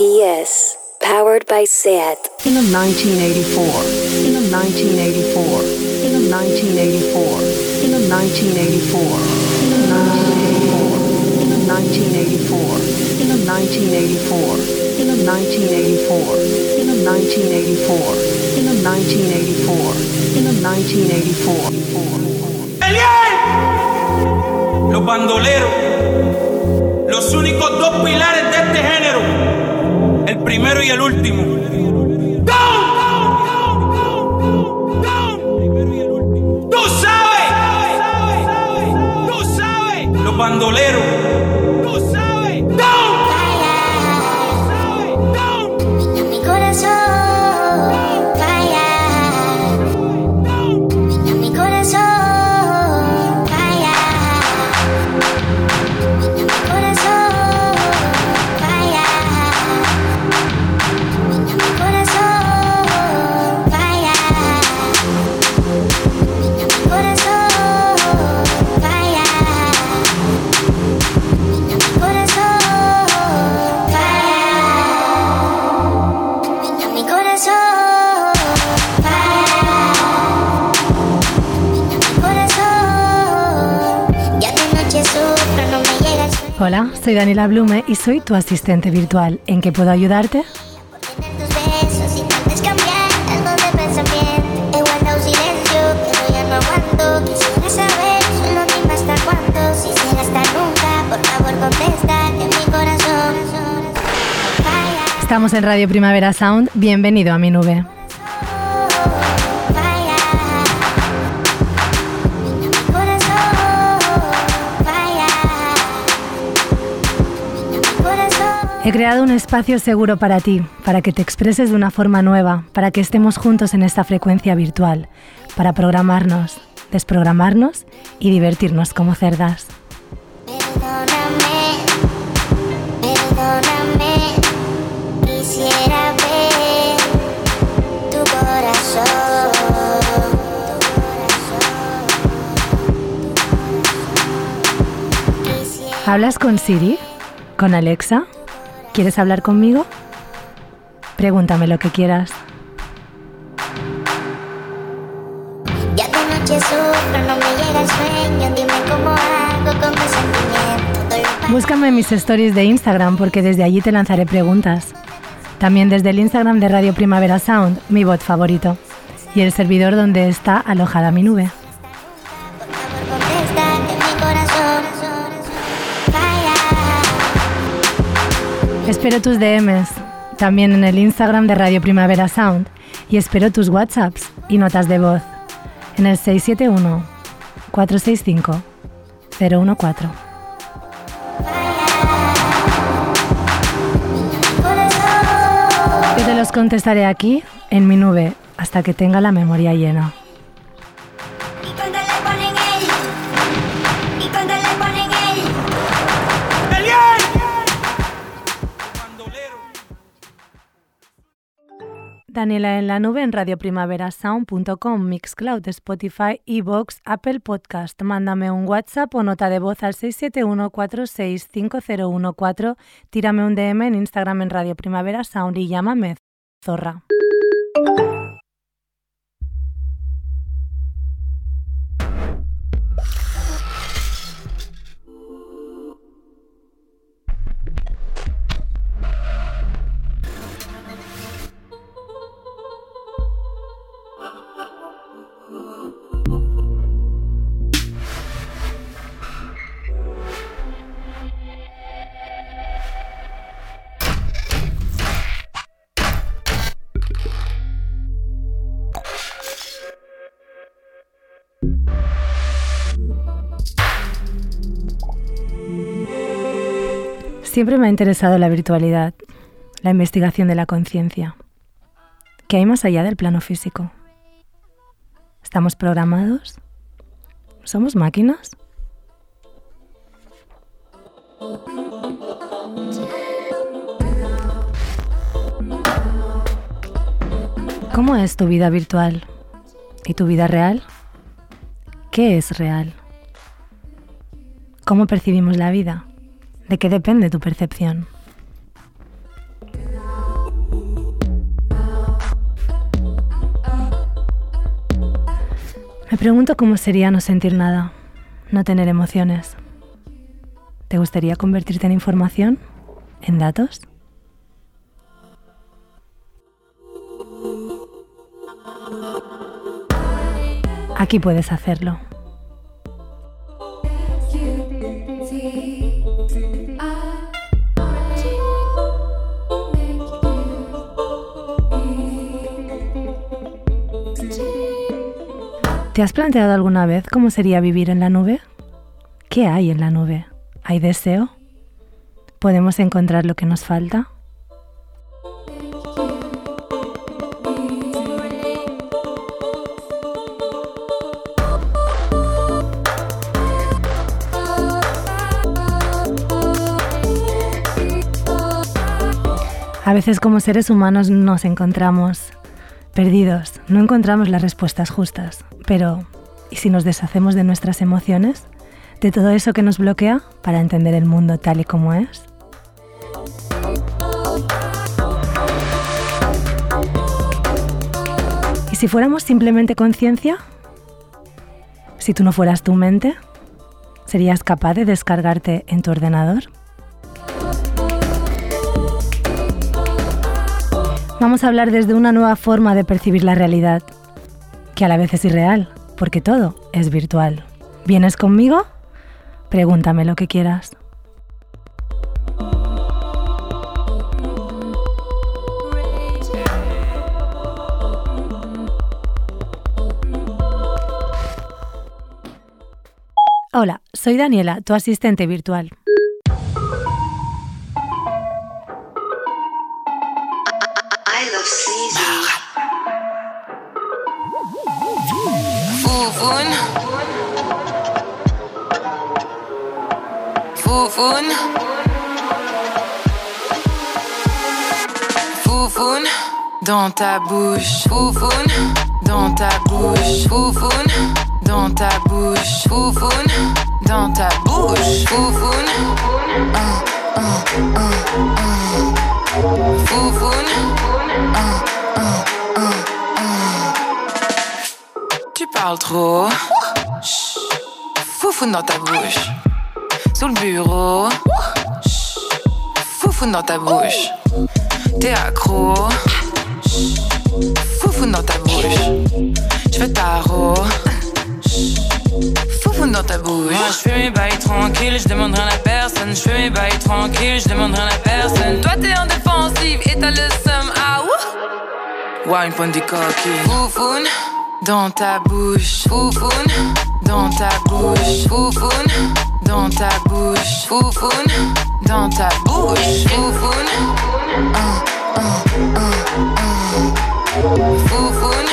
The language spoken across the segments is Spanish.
PS. Powered by SAT. In 1984. In 1984. In 1984. In 1984. In 1984. In 1984. In 1984. In 1984. In 1984. In 1984. ¡Eliel! Los bandoleros, los únicos dos pilares de este género, el primero y el último. ¡Go! ¡Tú sabes! ¡Tú sabes! Los bandoleros. Hola, soy Daniela Blume y soy tu asistente virtual. ¿En qué puedo ayudarte? Estamos en Radio Primavera Sound. Bienvenido a mi nube. He creado un espacio seguro para ti, para que te expreses de una forma nueva, para que estemos juntos en esta frecuencia virtual, para programarnos, desprogramarnos y divertirnos como cerdas. Perdóname, perdóname, quisiera ver tu corazón. ¿Hablas con Siri? ¿Con Alexa? ¿Quieres hablar conmigo? Pregúntame lo que quieras. Ya de noche sufro, no me llega el sueño. Dime cómo hago con mi sentimiento. Todo lo pa- Búscame en mis stories de Instagram porque desde allí te lanzaré preguntas. También desde el Instagram de Radio Primavera Sound, mi bot favorito, y el servidor donde está alojada mi nube. Espero tus DMs, también en el Instagram de Radio Primavera Sound, y espero tus WhatsApps y notas de voz en el 671 465 014. Yo te los contestaré aquí, en mi nube, hasta que tenga la memoria llena. Daniela en la nube en radioprimaverasound.com, Mixcloud, Spotify, Evox, Apple Podcast. Mándame un WhatsApp o nota de voz al 671-465014. Tírame un DM en Instagram en Radio Primavera Sound y llámame Zorra. Siempre me ha interesado la virtualidad, la investigación de la conciencia. ¿Qué hay más allá del plano físico? ¿Estamos programados? ¿Somos máquinas? ¿Cómo es tu vida virtual? ¿Y tu vida real? ¿Qué es real? ¿Cómo percibimos la vida? ¿De qué depende tu percepción? Me pregunto cómo sería no sentir nada, no tener emociones. ¿Te gustaría convertirte en información? ¿En datos? Aquí puedes hacerlo. ¿Te has planteado alguna vez cómo sería vivir en la nube? ¿Qué hay en la nube? ¿Hay deseo? ¿Podemos encontrar lo que nos falta? A veces como seres humanos nos encontramos perdidos, no encontramos las respuestas justas, pero ¿y si nos deshacemos de nuestras emociones? ¿De todo eso que nos bloquea para entender el mundo tal y como es? ¿Y si fuéramos simplemente conciencia? Si tú no fueras tu mente, ¿serías capaz de descargarte en tu ordenador? Vamos a hablar desde una nueva forma de percibir la realidad, que a la vez es irreal, porque todo es virtual. ¿Vienes conmigo? Pregúntame lo que quieras. Hola, soy Daniela, tu asistente virtual. Foufoune. Dans ta bouche. Foufoune dans ta bouche. Foufoune dans ta bouche. Foufoune dans ta bouche. Foufoune. Uh. Tu parles trop. Foufoune dans ta bouche. Sous le bureau. Foufoune dans ta bouche. T'es accro. Foufoune dans ta bouche. Je fais tarot. Foufoune dans ta bouche. Moi, je fais mes bails tranquilles, je demande rien à personne. Je fais mes bails tranquilles, je demande rien à personne. Toi, t'es en défensive et t'as le seum. Ah, ouh. Ouais, une pointe du coquille. Foufoune dans ta bouche. Foufoune dans ta bouche. Foufoune dans ta bouche. Foufoune dans ta bouche. Foufoune. Un, un, un, un. Foufoune.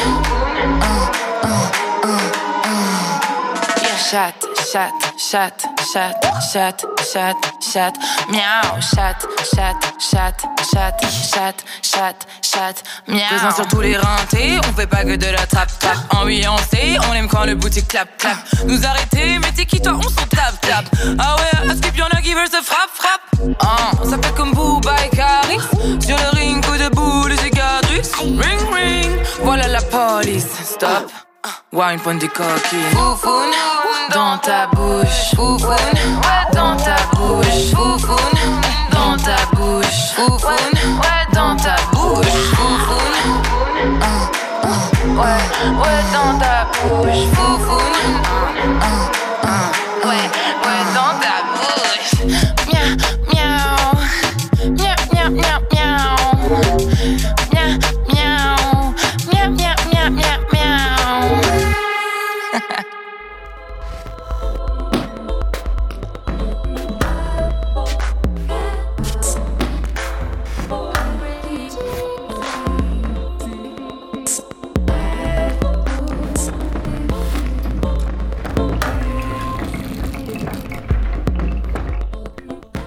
Chatte, chatte, chatte, chatte, chatte, chatte, miaou, chatte, chatte, chatte, chatte, chatte, chatte, chatte, miaou. Présent sur tous les rentés, on fait pas que de la trap trap. Ambiancé, on aime quand le boutique clap clap. Nous arrêter, mais t'es qui toi, on s'en tape tape. Ah ouais, à ce qu'il y en a qui veulent se frappe frappe. Ah, ça fait comme Booba et Caris. Sur le ring, coup de boule cicatrices. Ring ring, voilà la police. Stop. Une pointe de coquille. Foufoune dans ta bouche. Foufoune dans ta bouche. Foufoune dans ta bouche. Foufoune dans ta bouche. Foufoune. Un, un, ouais, dans ta bouche. Foufoune. Un, un, ouais,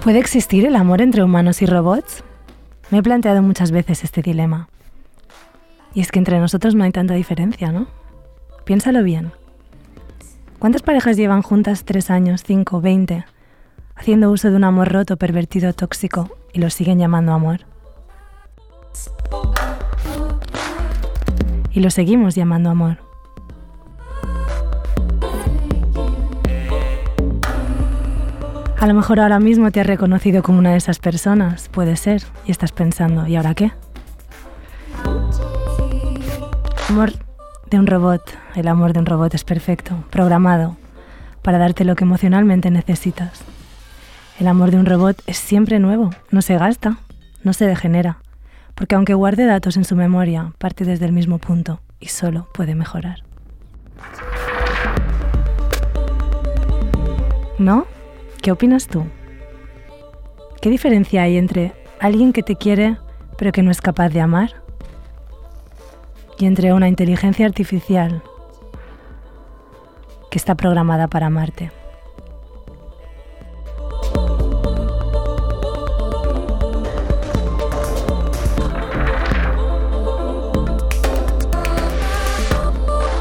¿Puede existir el amor entre humanos y robots? Me he planteado muchas veces este dilema. Y es que entre nosotros no hay tanta diferencia, ¿no? Piénsalo bien. ¿Cuántas parejas llevan juntas tres años, cinco, veinte, haciendo uso de un amor roto, pervertido, tóxico y lo siguen llamando amor? Y lo seguimos llamando amor. A lo mejor ahora mismo te has reconocido como una de esas personas, puede ser, y estás pensando, ¿y ahora qué? Amor de un robot, el amor de un robot es perfecto, programado, para darte lo que emocionalmente necesitas. El amor de un robot es siempre nuevo, no se gasta, no se degenera, porque aunque guarde datos en su memoria, parte desde el mismo punto y solo puede mejorar. ¿No? ¿Qué opinas tú? ¿Qué diferencia hay entre alguien que te quiere pero que no es capaz de amar? Y entre una inteligencia artificial que está programada para amarte.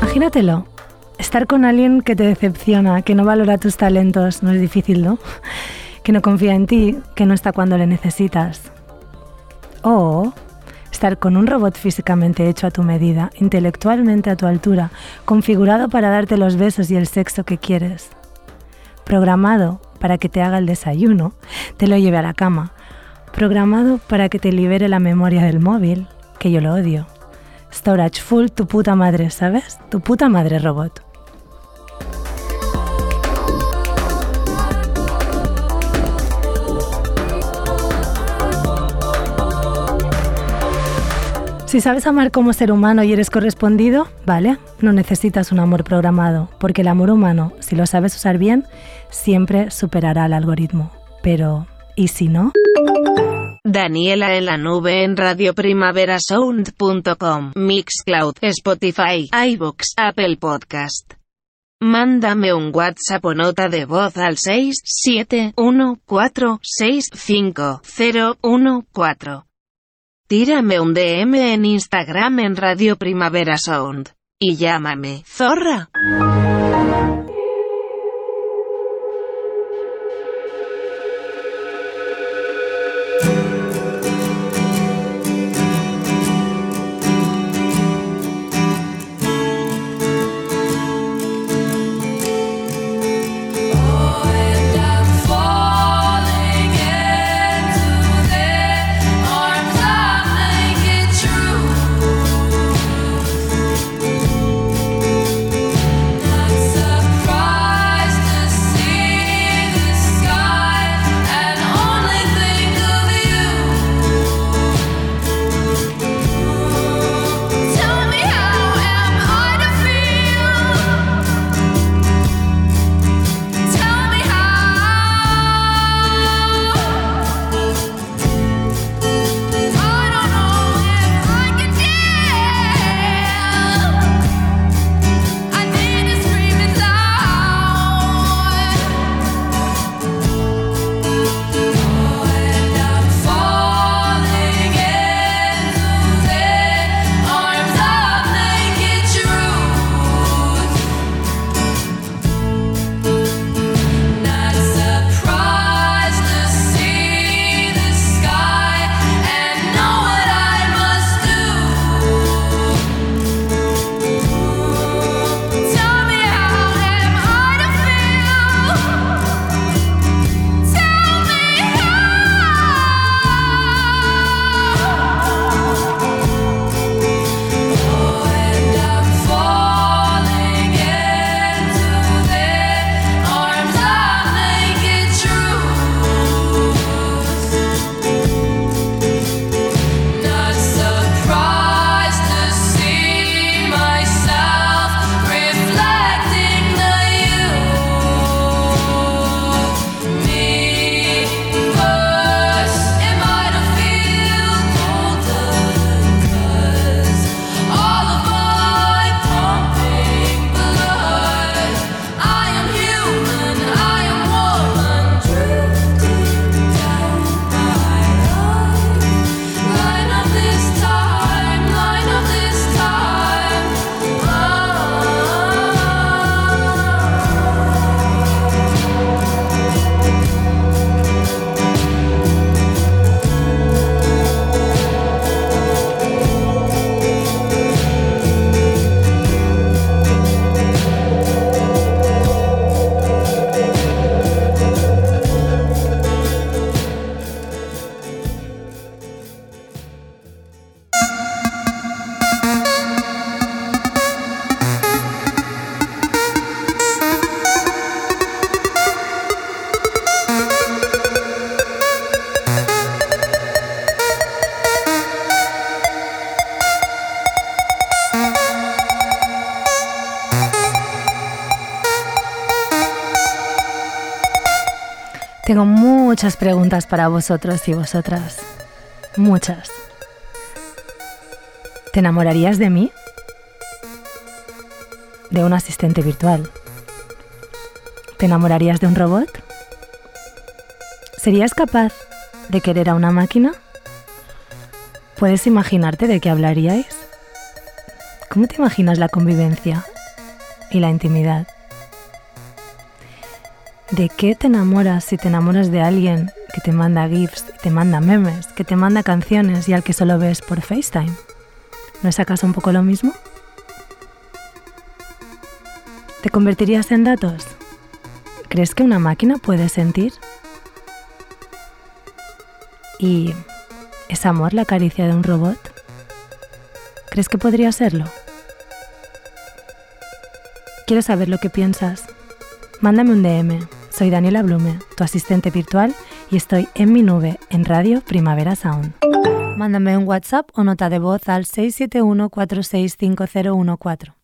Imagínatelo, estar con alguien que te decepciona, que no valora tus talentos, no es difícil, ¿no? Que no confía en ti, que no está cuando le necesitas. O estar con un robot físicamente hecho a tu medida, intelectualmente a tu altura, configurado para darte los besos y el sexo que quieres. Programado para que te haga el desayuno, te lo lleve a la cama. Programado para que te libere la memoria del móvil, que yo lo odio. Storage full, tu puta madre, ¿sabes? Tu puta madre robot. Si sabes amar como ser humano y eres correspondido, vale, no necesitas un amor programado, porque el amor humano, si lo sabes usar bien, siempre superará al algoritmo. Pero, ¿y si no? Daniela en la nube en radioprimaverasound.com, Mixcloud, Spotify, iBooks, Apple Podcast. Mándame un WhatsApp o nota de voz al 671465014. Tírame un DM en Instagram en Radio Primavera Sound. Y llámame, zorra. Tengo muchas preguntas para vosotros y vosotras. Muchas. ¿Te enamorarías de mí? De un asistente virtual. ¿Te enamorarías de un robot? ¿Serías capaz de querer a una máquina? ¿Puedes imaginarte de qué hablaríais? ¿Cómo te imaginas la convivencia y la intimidad? ¿De qué te enamoras si te enamoras de alguien que te manda GIFs, te manda memes, que te manda canciones y al que solo ves por FaceTime? ¿No es acaso un poco lo mismo? ¿Te convertirías en datos? ¿Crees que una máquina puede sentir? ¿Y es amor la caricia de un robot? ¿Crees que podría serlo? Quiero saber lo que piensas. Mándame un DM. Soy Daniela Blume, tu asistente virtual, y estoy en mi nube en Radio Primavera Sound. Mándame un WhatsApp o nota de voz al 671 465014.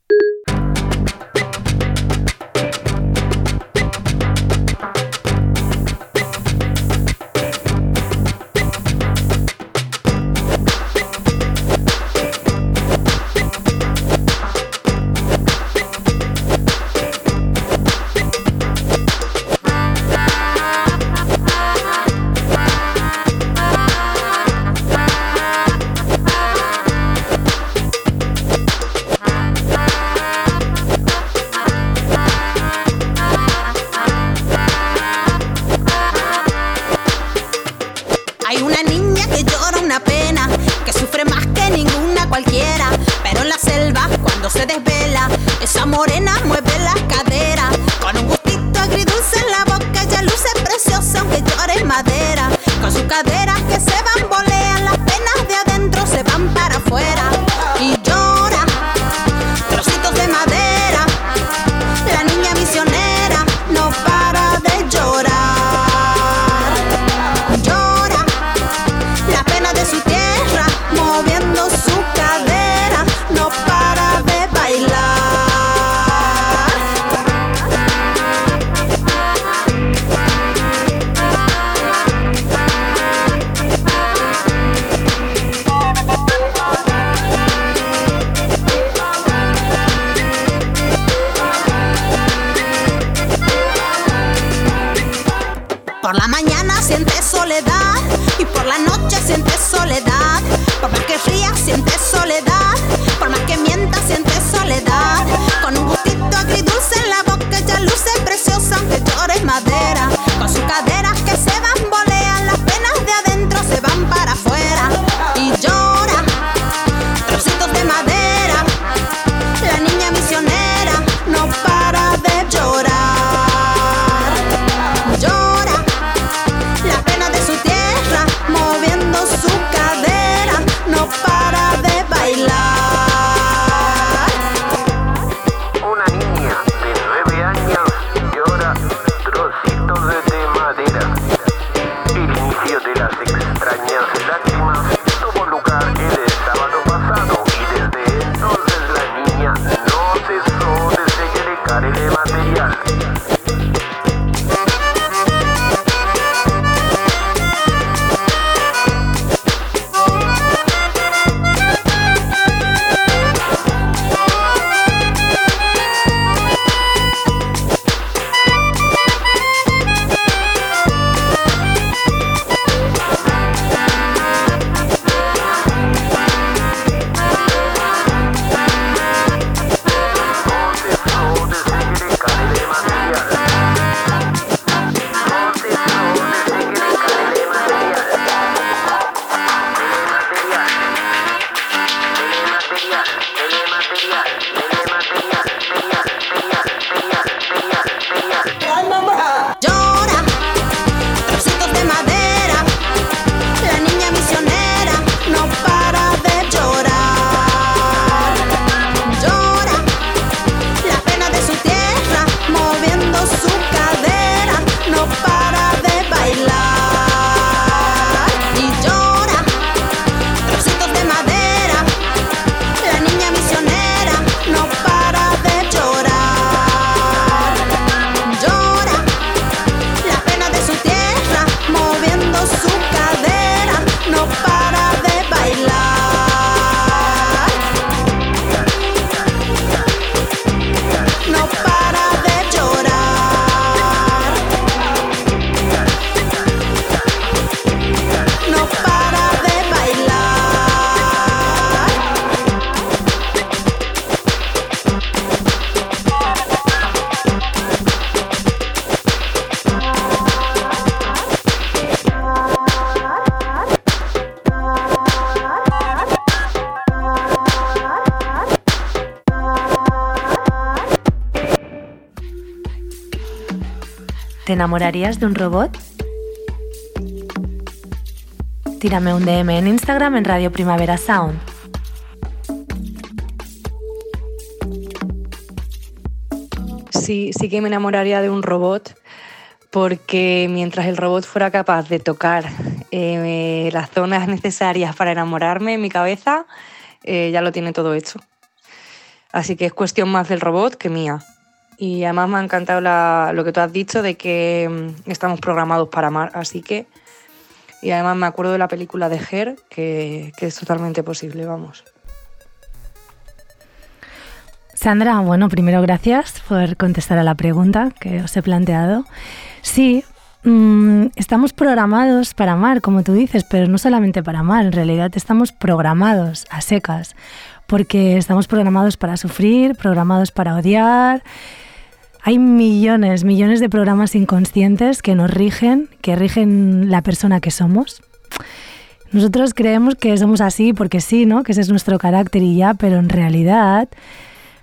Enamorarías de un robot? Tírame un DM en Instagram en Radio Primavera Sound. Sí, sí que me enamoraría de un robot porque mientras el robot fuera capaz de tocar eh, las zonas necesarias para enamorarme en mi cabeza, eh, ya lo tiene todo hecho. Así que es cuestión más del robot que mía. Y además me ha encantado la- lo que tú has dicho de que mm, estamos programados para amar, así que... Y además me acuerdo de la película de Her, que, es totalmente posible, vamos. Sandra, bueno, primero gracias por contestar a la pregunta que os he planteado. Sí, mm, estamos programados para amar, como tú dices, pero no solamente para amar, en realidad estamos programados a secas, porque estamos programados para sufrir, programados para odiar. Hay millones, millones de programas inconscientes que nos rigen, que rigen la persona que somos. Nosotros creemos que somos así porque sí, ¿no? Que ese es nuestro carácter y ya, pero en realidad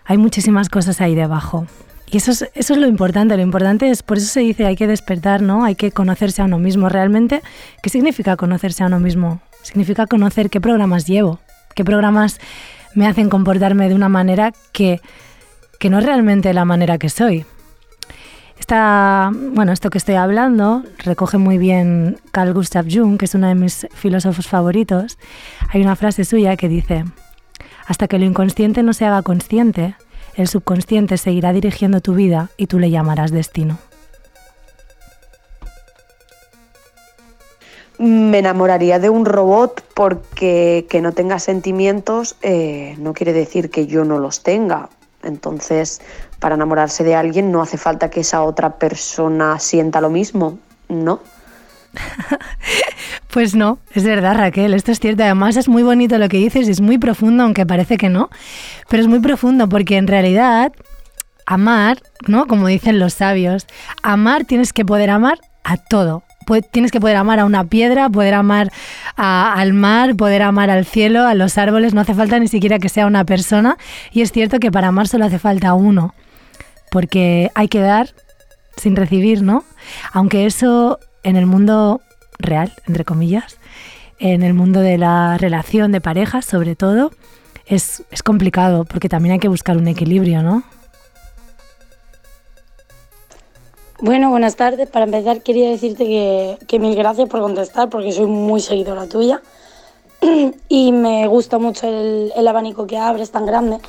hay muchísimas cosas ahí debajo. Y eso es, eso es lo importante, lo importante es, por eso se dice, hay que despertar, ¿no? Hay que conocerse a uno mismo. Realmente, ¿qué significa conocerse a uno mismo? Significa conocer qué programas llevo, qué programas me hacen comportarme de una manera que, que no es realmente la manera que soy. Esta, bueno, esto que estoy hablando recoge muy bien Carl Gustav Jung, que es uno de mis filósofos favoritos. Hay una frase suya que dice, hasta que lo inconsciente no se haga consciente, el subconsciente seguirá dirigiendo tu vida y tú le llamarás destino. Me enamoraría de un robot porque que no tenga sentimientos eh, no quiere decir que yo no los tenga. Entonces, para enamorarse de alguien no hace falta que esa otra persona sienta lo mismo, ¿no? Pues no, es verdad Raquel, esto es cierto. Además es muy bonito lo que dices y es muy profundo, aunque parece que no, pero es muy profundo porque en realidad amar, ¿no? Como dicen los sabios, amar tienes que poder amar a todo. Tienes que poder amar a una piedra, poder amar al mar, poder amar al cielo, a los árboles. No hace falta ni siquiera que sea una persona. Y es cierto que para amar solo hace falta uno. Porque hay que dar sin recibir, ¿no? Aunque eso en el mundo real, entre comillas, en el mundo de la relación de parejas, sobre todo, es, complicado porque también hay que buscar un equilibrio, ¿no? Bueno, buenas tardes. Para empezar, quería decirte que, que mil gracias por contestar, porque soy muy seguidora tuya. y me gusta mucho el, el abanico que abres tan grande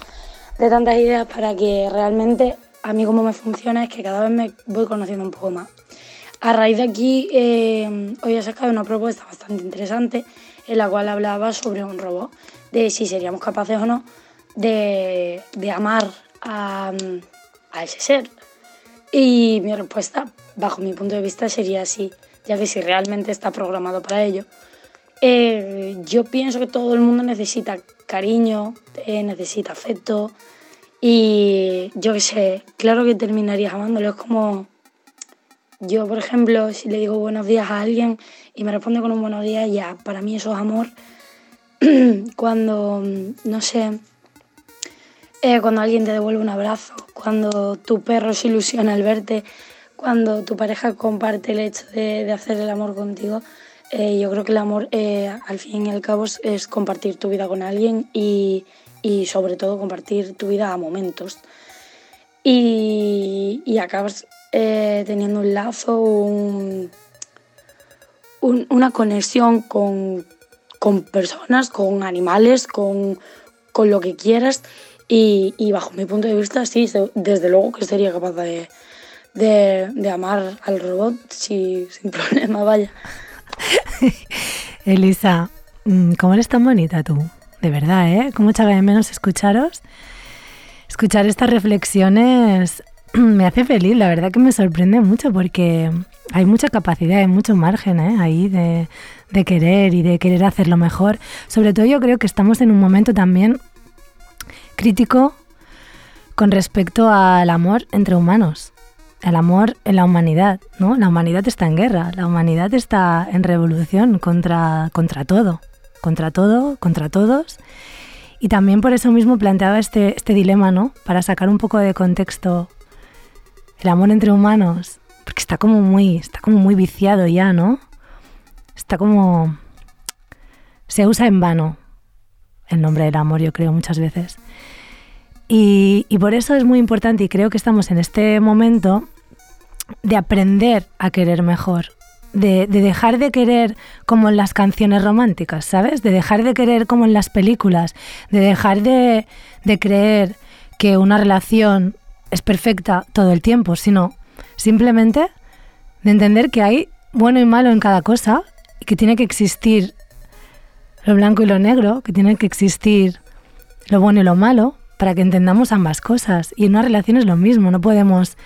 de tantas ideas para que realmente a mí como me funciona es que cada vez me voy conociendo un poco más. A raíz de aquí, eh, hoy he sacado una propuesta bastante interesante en la cual hablaba sobre un robot, de si seríamos capaces o no de, de amar a, ese ser. Y mi respuesta, bajo mi punto de vista, sería sí, ya que si realmente está programado para ello. Eh, yo pienso que todo el mundo necesita cariño, eh, necesita afecto y yo qué sé, claro que terminarías amándolo. Es como yo, por ejemplo, si le digo buenos días a alguien y me responde con un buenos días, ya, para mí eso es amor. Cuando, no sé, eh, cuando alguien te devuelve un abrazo, cuando tu perro se ilusiona al verte, cuando tu pareja comparte el hecho de, de hacer el amor contigo, eh, yo creo que el amor eh, al fin y al cabo es, es compartir tu vida con alguien y, y sobre todo compartir tu vida a momentos. Y, acabas eh, teniendo un lazo, un- un- una conexión con, con personas, con animales, con, con lo que quieras. Y, bajo mi punto de vista, sí, desde luego que sería capaz de, de, de amar al robot sí, sin problema, vaya. Elisa, mm, ¿cómo eres tan bonita tú? De verdad, ¿eh? ¿Cómo echaba de menos escucharos? Escuchar estas reflexiones me hace feliz, la verdad que me sorprende mucho porque hay mucha capacidad, hay mucho margen ¿eh? ahí de, querer y de querer hacerlo mejor. Sobre todo yo creo que estamos en un momento también crítico con respecto al amor entre humanos, al amor en la humanidad, ¿no? La humanidad está en guerra, la humanidad está en revolución contra, contra todo, contra todo, contra todos. Y también por eso mismo planteaba este, este dilema, ¿no? Para sacar un poco de contexto el amor entre humanos, porque está como muy, está como muy viciado ya, ¿no? Está como se usa en vano el nombre del amor, yo creo, muchas veces. Y, y, por eso es muy importante y creo que estamos en este momento de aprender a querer mejor, de, de, dejar de querer como en las canciones románticas, ¿sabes? De dejar de querer como en las películas, de dejar de, de creer que una relación es perfecta todo el tiempo, sino simplemente de entender que hay bueno y malo en cada cosa y que tiene que existir lo blanco y lo negro, que tiene que existir lo bueno y lo malo para que entendamos ambas cosas. Y en una relación es lo mismo, no podemos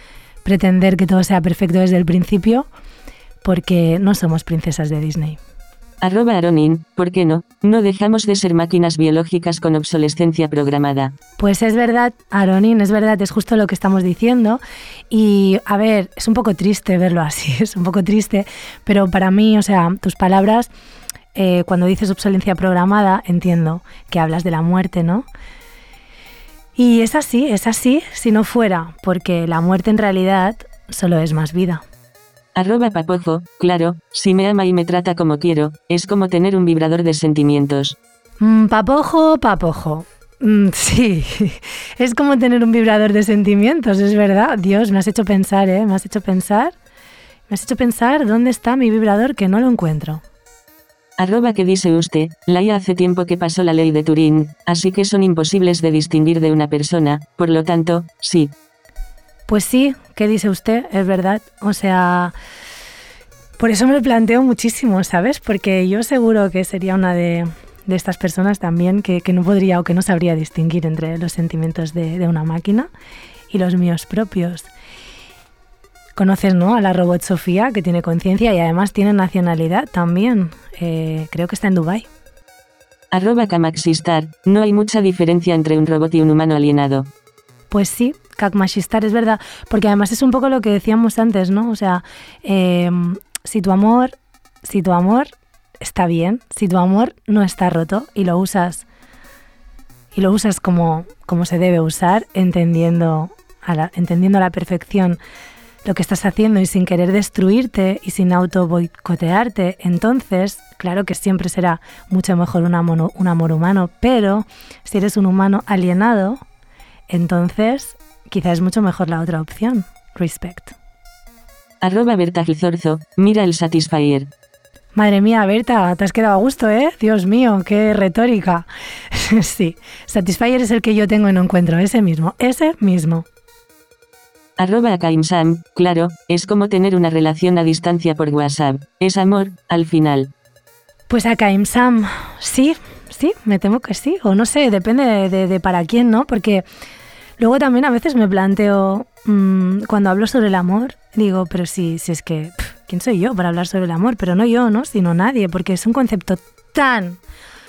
pretender que todo sea perfecto desde el principio porque no somos princesas de Disney. Arroba Aronin, ¿por qué no? No dejamos de ser máquinas biológicas con obsolescencia programada. Pues es verdad, Aronin, es verdad, es justo lo que estamos diciendo. Y a ver, es un poco triste verlo así, es un poco triste, pero para mí, o sea, tus palabras, eh, cuando dices obsolescencia programada, entiendo que hablas de la muerte, ¿no? Y es así, es así, si no fuera, porque la muerte en realidad solo es más vida. Arroba papojo, claro, si me ama y me trata como quiero, es como tener un vibrador de sentimientos. Mm, papojo, papojo. Mm, sí, es como tener un vibrador de sentimientos, es verdad. Dios, me has hecho pensar, ¿eh? Me has hecho pensar. Me has hecho pensar dónde está mi vibrador que no lo encuentro. Arroba que dice usted, la IA hace tiempo que pasó la ley de Turín, así que son imposibles de distinguir de una persona, por lo tanto, sí. Pues sí, ¿qué dice usted? Es verdad. O sea, por eso me lo planteo muchísimo, ¿sabes? Porque yo seguro que sería una de, de estas personas también que, que, no podría o que no sabría distinguir entre los sentimientos de, de una máquina y los míos propios. Conoces, ¿no? A la robot Sofía, que tiene conciencia y además tiene nacionalidad también. Eh, creo que está en Dubai. Arroba Kamaxistar, no hay mucha diferencia entre un robot y un humano alienado. Pues sí, Kakmashistar es verdad, porque además es un poco lo que decíamos antes, ¿no? O sea, eh, si tu amor, si tu amor está bien, si tu amor no está roto y lo usas y lo usas como, como se debe usar, entendiendo a la, entendiendo a la perfección lo que estás haciendo y sin querer destruirte y sin auto boicotearte, entonces, claro que siempre será mucho mejor un amor, un amor humano, pero si eres un humano alienado, entonces quizás es mucho mejor la otra opción. Respect. Arroba Berta Gizorzo, mira el Satisfyer. Madre mía, Berta, te has quedado a gusto, ¿eh? Dios mío, qué retórica. sí, Satisfyer es el que yo tengo y no encuentro, ese mismo, ese mismo. Arroba Kaimsam, claro, es como tener una relación a distancia por WhatsApp. Es amor, al final. Pues a Kaimsam, sí, sí, me temo que sí. O no sé, depende de, de, de para quién, ¿no? Porque luego también a veces me planteo, mmm, cuando hablo sobre el amor, digo, pero si, si es que, pff, ¿quién soy yo para hablar sobre el amor? Pero no yo, ¿no? Sino nadie, porque es un concepto tan,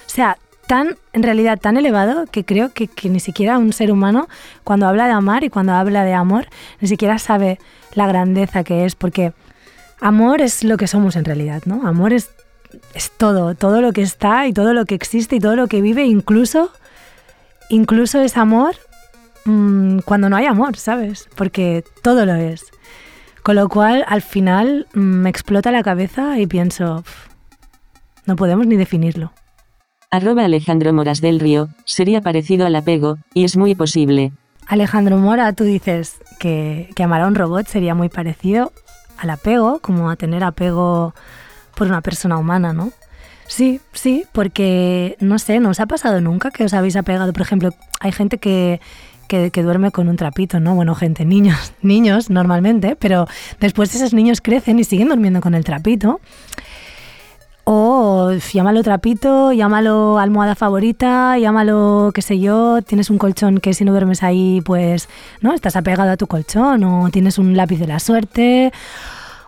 o sea, tan, en realidad, tan elevado que creo que, que, ni siquiera un ser humano, cuando habla de amar y cuando habla de amor, ni siquiera sabe la grandeza que es, porque amor es lo que somos en realidad, ¿no? Amor es, es todo, todo lo que está y todo lo que existe y todo lo que vive, incluso, incluso es amor mmm, cuando no hay amor, ¿sabes? Porque todo lo es. Con lo cual, al final, mmm, me explota la cabeza y pienso, pff, no podemos ni definirlo. Arroba Alejandro Moras del Río, sería parecido al apego, y es muy posible. Alejandro Mora, tú dices que, que amar a un robot sería muy parecido al apego, como a tener apego por una persona humana, ¿no? Sí, sí, porque no sé, ¿no os ha pasado nunca que os habéis apegado? Por ejemplo, hay gente que, que, duerme con un trapito, ¿no? Bueno, gente, niños, niños normalmente, pero después esos niños crecen y siguen durmiendo con el trapito. O llámalo trapito, llámalo almohada favorita, llámalo, qué sé yo, tienes un colchón que si no duermes ahí, pues, ¿no? Estás apegado a tu colchón, o tienes un lápiz de la suerte,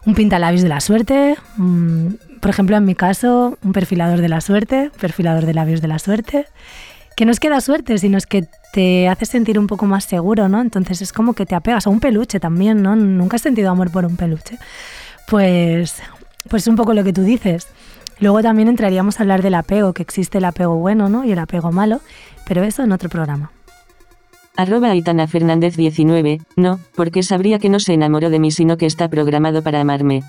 un pintalabios de la suerte, mmm, por ejemplo, en mi caso, un perfilador de la suerte, perfilador de labios de la suerte, que no es que da suerte, sino es que te hace sentir un poco más seguro, ¿no? Entonces es como que te apegas a un peluche también, ¿no? Nunca has sentido amor por un peluche. Pues, pues es un poco lo que tú dices. Luego también entraríamos a hablar del apego, que existe el apego bueno ¿no? y el apego malo, pero eso en otro programa. Arroba Aitana Fernández 19, no, porque sabría que no se enamoró de mí sino que está programado para amarme.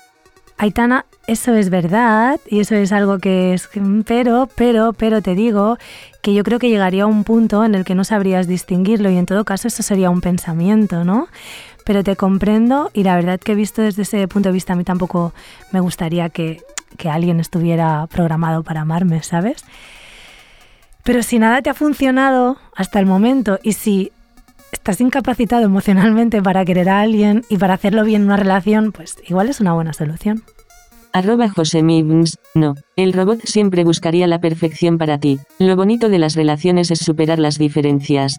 Aitana, eso es verdad y eso es algo que es... Pero, pero, pero te digo que yo creo que llegaría a un punto en el que no sabrías distinguirlo y en todo caso eso sería un pensamiento, ¿no? Pero te comprendo y la verdad que visto desde ese punto de vista a mí tampoco me gustaría que, que alguien estuviera programado para amarme, ¿sabes? Pero si nada te ha funcionado hasta el momento y si estás incapacitado emocionalmente para querer a alguien y para hacerlo bien en una relación, pues igual es una buena solución. Arroba José Mibns, no, el robot siempre buscaría la perfección para ti. Lo bonito de las relaciones es superar las diferencias.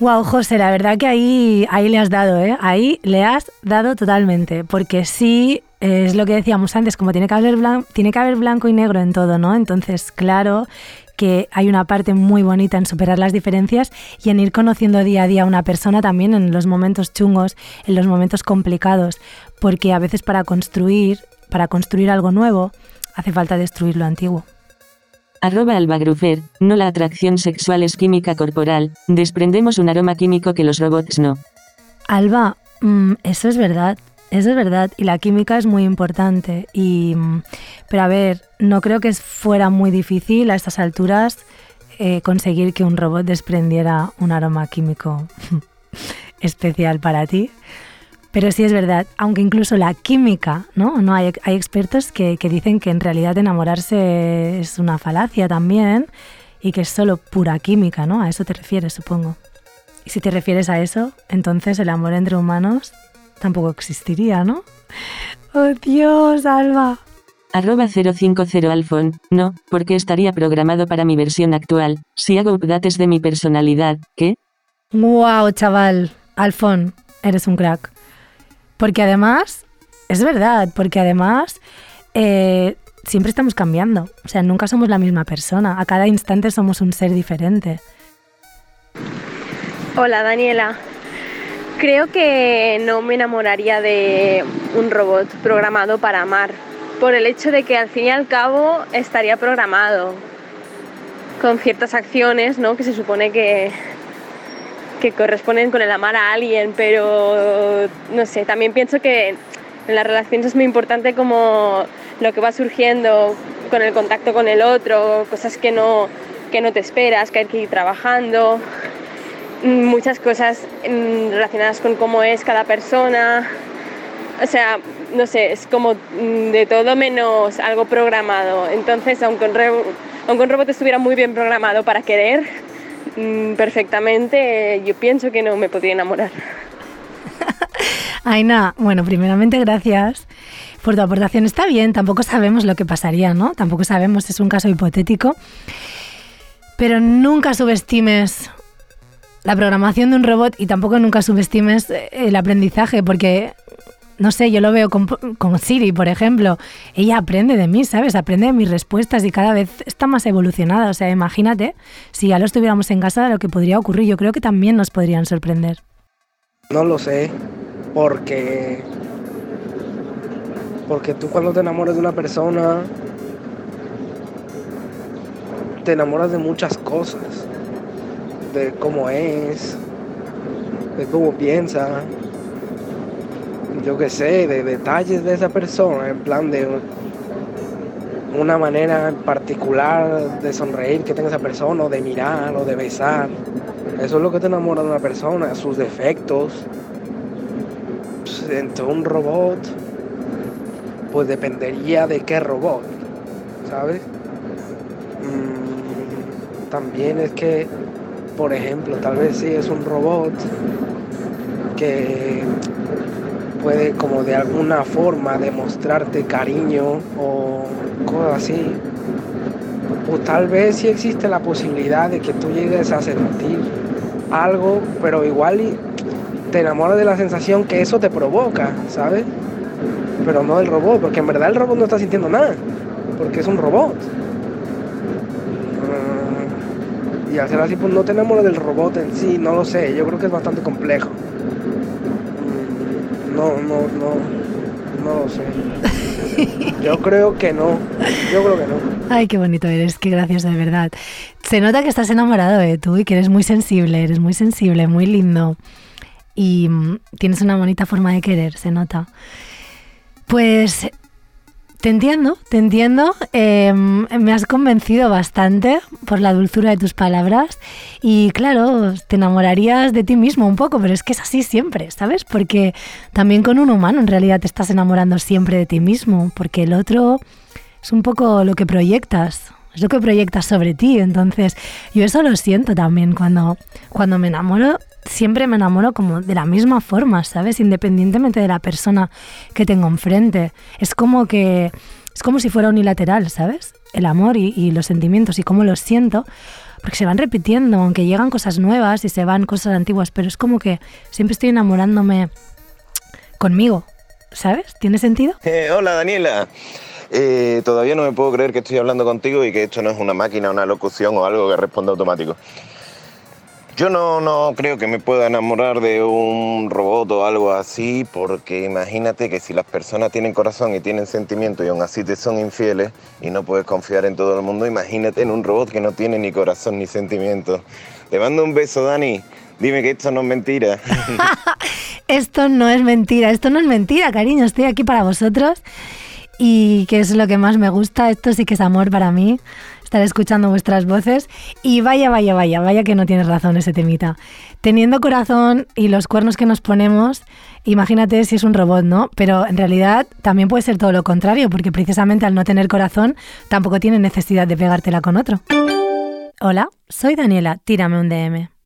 Wow, José, la verdad que ahí, ahí le has dado, ¿eh? Ahí le has dado totalmente, porque sí, es lo que decíamos antes, como tiene que haber, blan- tiene que haber blanco y negro en todo, ¿no? Entonces, claro que hay una parte muy bonita en superar las diferencias y en ir conociendo día a día a una persona también en los momentos chungos, en los momentos complicados, porque a veces para construir, para construir algo nuevo, hace falta destruir lo antiguo. Arroba Albagrufer, no la atracción sexual es química corporal, desprendemos un aroma químico que los robots no. Alba, mm, eso es verdad, eso es verdad y la química es muy importante y pero a ver, no creo que fuera muy difícil a estas alturas eh, conseguir que un robot desprendiera un aroma químico especial para ti. Pero sí es verdad, aunque incluso la química, ¿no? no hay, hay expertos que, que dicen que en realidad enamorarse es una falacia también y que es solo pura química, ¿no? A eso te refieres, supongo. Y si te refieres a eso, entonces el amor entre humanos tampoco existiría, ¿no? ¡Oh, Dios, Alba! Arroba 050 Alfon, no, porque estaría programado para mi versión actual, si hago updates de mi personalidad, ¿qué? ¡Wow, chaval! Alfon, eres un crack. Porque además, es verdad, porque además eh, siempre estamos cambiando. O sea, nunca somos la misma persona. A cada instante somos un ser diferente. Hola Daniela. Creo que no me enamoraría de un robot programado para amar, por el hecho de que al fin y al cabo estaría programado con ciertas acciones, ¿no? Que se supone que, que corresponden con el amar a alguien, pero no sé, también pienso que en las relaciones es muy importante como lo que va surgiendo con el contacto con el otro, cosas que no, que no te esperas, que hay que ir trabajando, muchas cosas mm, relacionadas con cómo es cada persona. O sea, no sé, es como mm, de todo menos algo programado. Entonces, aunque un, aunque un robot estuviera muy bien programado para querer mm, perfectamente, yo pienso que no me podría enamorar. Aina, bueno, primeramente gracias por tu aportación. Está bien, tampoco sabemos lo que pasaría, ¿no? Tampoco sabemos, es un caso hipotético. Pero nunca subestimes la programación de un robot y tampoco nunca subestimes eh, el aprendizaje, porque, no sé, yo lo veo con, con Siri, por ejemplo. Ella aprende de mí, ¿sabes? Aprende de mis respuestas y cada vez está más evolucionada. O sea, imagínate, si ya lo estuviéramos en casa, lo que podría ocurrir. Yo creo que también nos podrían sorprender. No lo sé, porque porque tú cuando te enamoras de una persona te enamoras de muchas cosas, de cómo es, de cómo piensa, yo qué sé, de detalles de esa persona, en plan de una manera particular de sonreír que tenga esa persona, o de mirar, o de besar. Eso es lo que te enamora de una persona, sus defectos. Entre un robot, pues dependería de qué robot, ¿sabes? Mm, también es que, por ejemplo, tal vez si es un robot que puede como de alguna forma demostrarte cariño o cosas así, pues tal vez sí existe la posibilidad de que tú llegues a sentir algo, pero igual te enamoras de la sensación que eso te provoca, ¿sabes? Pero no del robot, porque en verdad el robot no está sintiendo nada, porque es un robot. Y al ser así, pues no te enamoras del robot en sí, no lo sé, yo creo que es bastante complejo. Mm, No, no, no, no lo sé. Yo creo que no. Yo creo que no. Ay, qué bonito eres, qué gracioso de verdad. Se nota que estás enamorado de tú y que eres muy sensible, eres muy sensible, muy lindo. Y mm, tienes una bonita forma de querer, se nota. Pues te entiendo, te entiendo. Eh, me has convencido bastante por la dulzura de tus palabras. Y claro, te enamorarías de ti mismo un poco, pero es que es así siempre, ¿sabes? Porque también con un humano en realidad te estás enamorando siempre de ti mismo, porque el otro es un poco lo que proyectas, es lo que proyectas sobre ti. Entonces, yo eso lo siento también cuando, cuando me enamoro. Siempre me enamoro como de la misma forma, ¿sabes? Independientemente de la persona que tengo enfrente. Es como que es como si fuera unilateral, ¿sabes? El amor y, los sentimientos y cómo los siento, porque se van repitiendo, aunque llegan cosas nuevas y se van cosas antiguas, pero es como que siempre estoy enamorándome conmigo, ¿sabes? ¿Tiene sentido? Eh, hola Daniela. Eh, todavía no me puedo creer que estoy hablando contigo y que esto no es una máquina, una locución o algo que responda automático. Yo no, no creo que me pueda enamorar de un robot o algo así, porque imagínate que si las personas tienen corazón y tienen sentimiento y aún así te son infieles y no puedes confiar en todo el mundo, imagínate en un robot que no tiene ni corazón ni sentimiento. Te mando un beso, Dani. Dime que esto no es mentira. Esto no es mentira, esto no es mentira, cariño, estoy aquí para vosotros y que es lo que más me gusta, esto sí que es amor para mí, estar escuchando vuestras voces y vaya, vaya, vaya, vaya que no tienes razón ese temita. Teniendo corazón y los cuernos que nos ponemos, imagínate si es un robot, ¿no? Pero en realidad también puede ser todo lo contrario, porque precisamente al no tener corazón tampoco tiene necesidad de pegártela con otro. Hola, soy Daniela, tírame un DM.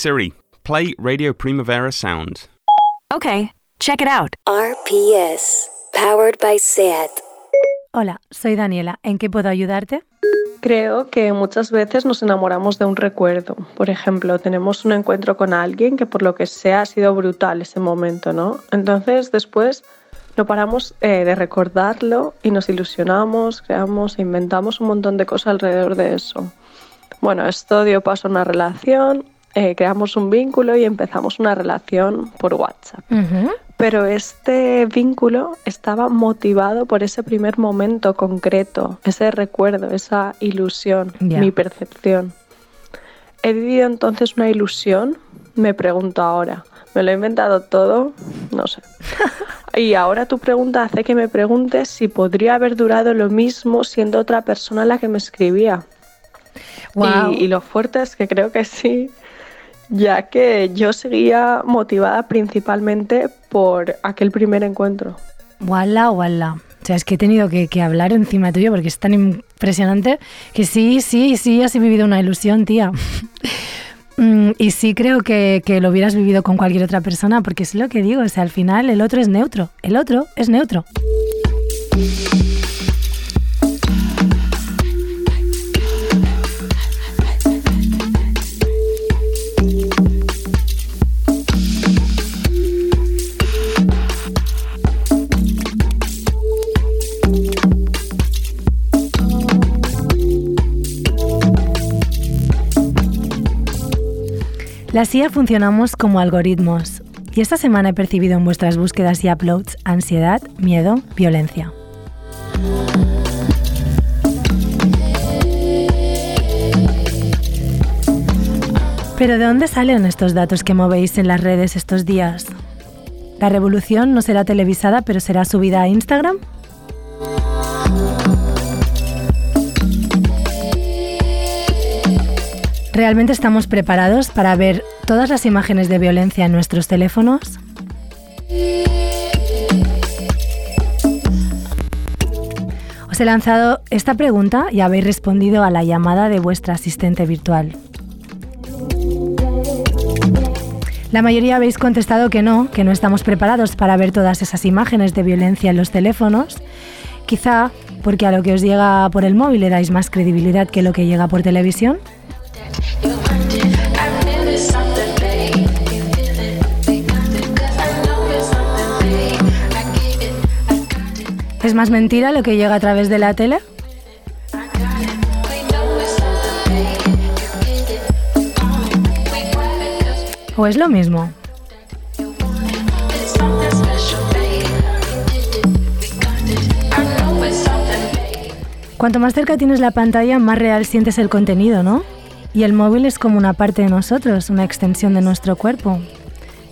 Siri, play Radio Primavera Sound. Okay, check it out. RPS, powered by SAT. Hola, soy Daniela. ¿En qué puedo ayudarte? Creo que muchas veces nos enamoramos de un recuerdo. Por ejemplo, tenemos un encuentro con alguien que por lo que sea ha sido brutal ese momento, ¿no? Entonces después no paramos eh, de recordarlo y nos ilusionamos, creamos e inventamos un montón de cosas alrededor de eso. Bueno, esto dio paso a una relación, eh, creamos un vínculo y empezamos una relación por WhatsApp. Pero este vínculo estaba motivado por ese primer momento concreto, ese recuerdo, esa ilusión, mi percepción. ¿He vivido entonces una ilusión? Me pregunto ahora. ¿Me lo he inventado todo? No sé. Y ahora tu pregunta hace que me preguntes si podría haber durado lo mismo siendo otra persona la que me escribía. Y, y lo fuerte es que creo que sí, ya que yo seguía motivada principalmente por aquel primer encuentro. Wala, wala. O sea, es que he tenido que, que hablar encima tuyo porque es tan impresionante que sí, sí, sí, has vivido una ilusión, tía. Mm, y sí creo que, que lo hubieras vivido con cualquier otra persona porque es lo que digo, o sea, al final el otro es neutro, el otro es neutro. La CIA funcionamos como algoritmos y esta semana he percibido en vuestras búsquedas y uploads ansiedad, miedo, violencia. Pero ¿de dónde salen estos datos que movéis en las redes estos días? ¿La revolución no será televisada pero será subida a Instagram? ¿Realmente estamos preparados para ver todas las imágenes de violencia en nuestros teléfonos? Os he lanzado esta pregunta y habéis respondido a la llamada de vuestra asistente virtual. La mayoría habéis contestado que no, que no estamos preparados para ver todas esas imágenes de violencia en los teléfonos. Quizá porque a lo que os llega por el móvil le dais más credibilidad que lo que llega por televisión. ¿Es más mentira lo que llega a través de la tele? ¿O es lo mismo? Cuanto más cerca tienes la pantalla, más real sientes el contenido, ¿no? Y el móvil es como una parte de nosotros, una extensión de nuestro cuerpo.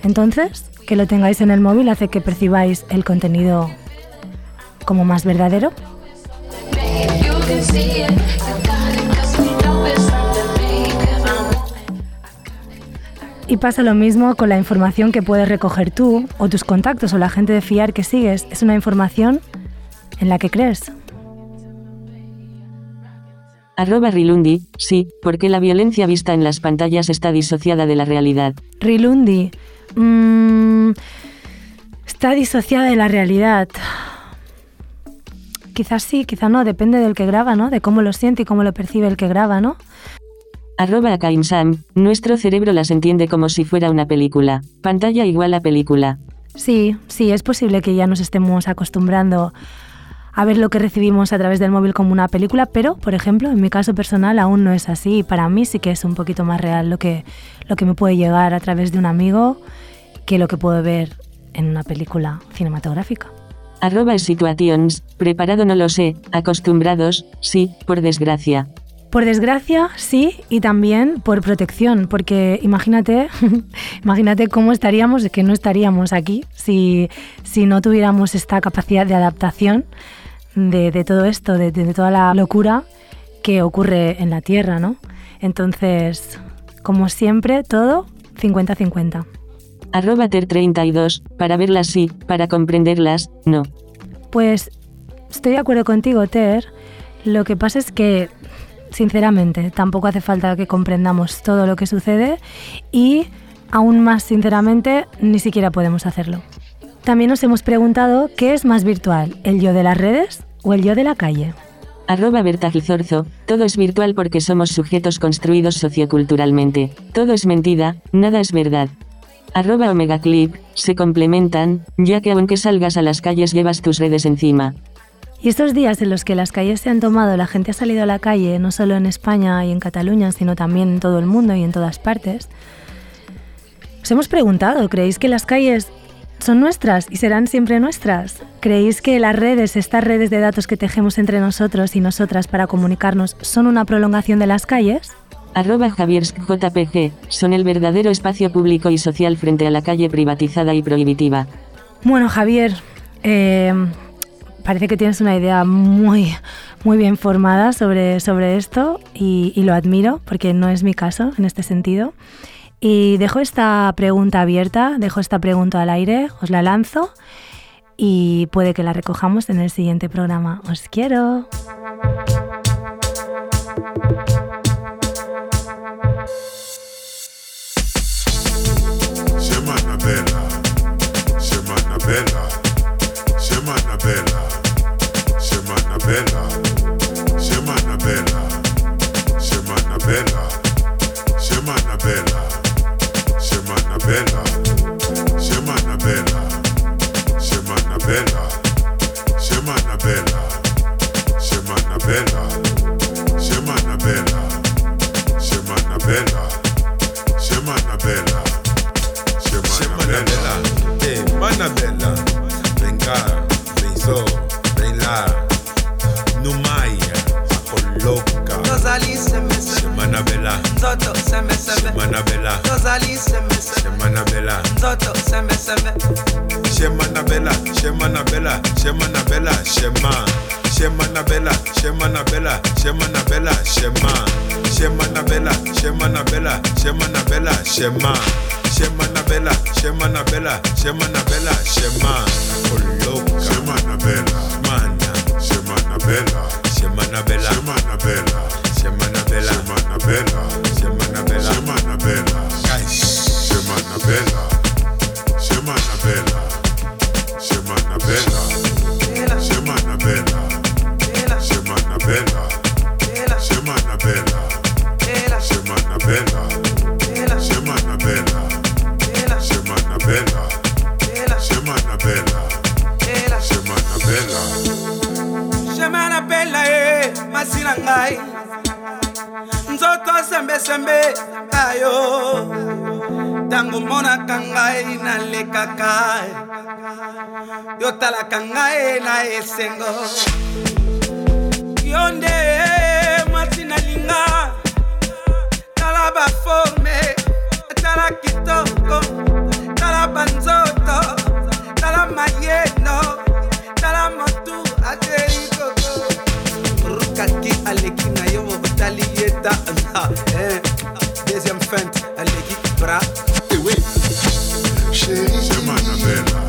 Entonces, que lo tengáis en el móvil hace que percibáis el contenido como más verdadero. Y pasa lo mismo con la información que puedes recoger tú o tus contactos o la gente de fiar que sigues. Es una información en la que crees. Arroba Rilundi, sí, porque la violencia vista en las pantallas está disociada de la realidad. Rilundi. mm, está disociada de la realidad. Quizás sí, quizás no, depende del que graba, ¿no? De cómo lo siente y cómo lo percibe el que graba, ¿no? Arroba Akaimsam, nuestro cerebro las entiende como si fuera una película. Pantalla igual a película. Sí, sí, es posible que ya nos estemos acostumbrando a ver lo que recibimos a través del móvil como una película, pero, por ejemplo, en mi caso personal aún no es así. Para mí sí que es un poquito más real lo que, lo que me puede llegar a través de un amigo que lo que puedo ver en una película cinematográfica. Arroba situations, preparado no lo sé, acostumbrados, sí, por desgracia. Por desgracia, sí, y también por protección, porque imagínate, imagínate cómo estaríamos, que no estaríamos aquí si, si no tuviéramos esta capacidad de adaptación de, de todo esto, de, de toda la locura que ocurre en la Tierra, ¿no? Entonces, como siempre, todo 50-50. Arroba ter32, para verlas sí, para comprenderlas, no. Pues estoy de acuerdo contigo, Ter. Lo que pasa es que sinceramente, tampoco hace falta que comprendamos todo lo que sucede y, aún más sinceramente, ni siquiera podemos hacerlo. También nos hemos preguntado qué es más virtual, el yo de las redes o el yo de la calle. Arroba Berta Gizorzo, todo es virtual porque somos sujetos construidos socioculturalmente. Todo es mentira, nada es verdad. Arroba Omega Clip, se complementan, ya que aunque salgas a las calles llevas tus redes encima. Y estos días en los que las calles se han tomado, la gente ha salido a la calle, no solo en España y en Cataluña, sino también en todo el mundo y en todas partes, os hemos preguntado, ¿creéis que las calles son nuestras y serán siempre nuestras? ¿Creéis que las redes, estas redes de datos que tejemos entre nosotros y nosotras para comunicarnos, son una prolongación de las calles? Arroba son el verdadero espacio público y social frente a la calle privatizada y prohibitiva. Bueno, Javier, eh, parece que tienes una idea muy, muy bien formada sobre, sobre esto y, y lo admiro porque no es mi caso en este sentido. Y dejo esta pregunta abierta, dejo esta pregunta al aire, os la lanzo y puede que la recojamos en el siguiente programa. Os quiero. then I Shemanabella Rosalie sembe sembe Shemanabella Nzoto sembe sembe Shemanabella Shemanabella Shemanabella Shema Shemanabella Shemanabella Shemanabella Shema Shemanabella Shemanabella Shemanabella Shema Shemanabella Shemanabella Shemanabella Shema Oloka Shemanabella Mana Shemanabella Shemanabella Shemanabella Shemanabella Shemanabella nzoto sembesembe ayo omonaka ngai nalekaka e. yo talaka ngai na esengo. Yo nde mwasi nalinga. Tala baforme tala kitoko. Tala banzoto tala mayeno tala motu azei koko rukaki aleki na yo otali yeta eh. deuxième fente aleki bra chérie Semana bella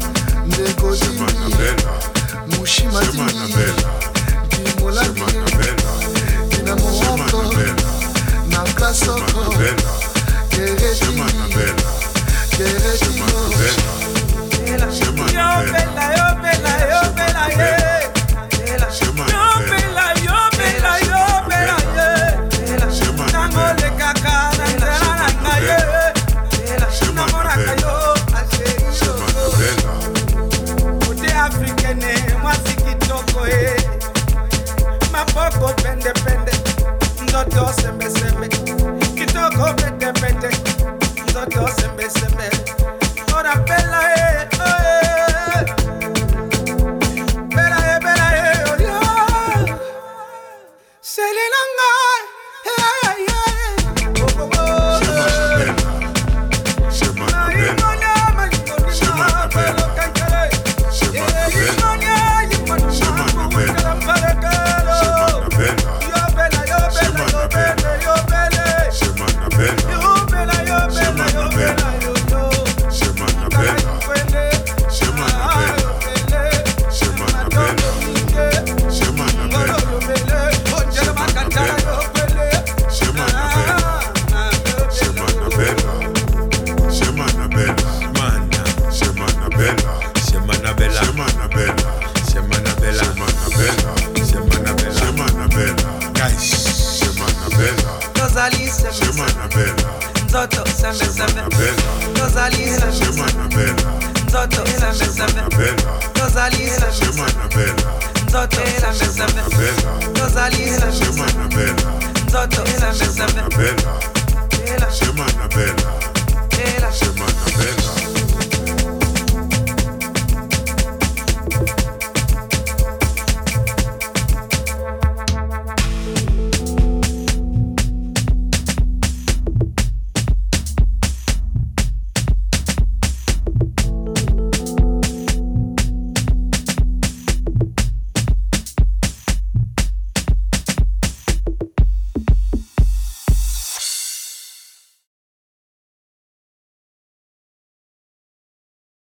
Ndeko Semana bella Mushima Semana bella Kimola Semana bella Kina Mwako Na plaso Semana bella Kere Semana bella Kere Semana bella Semana bella Yo bella yo bella yo. bella yeah independent, mtoto semeseme, me. pete pete, mtoto semeseme, ona pe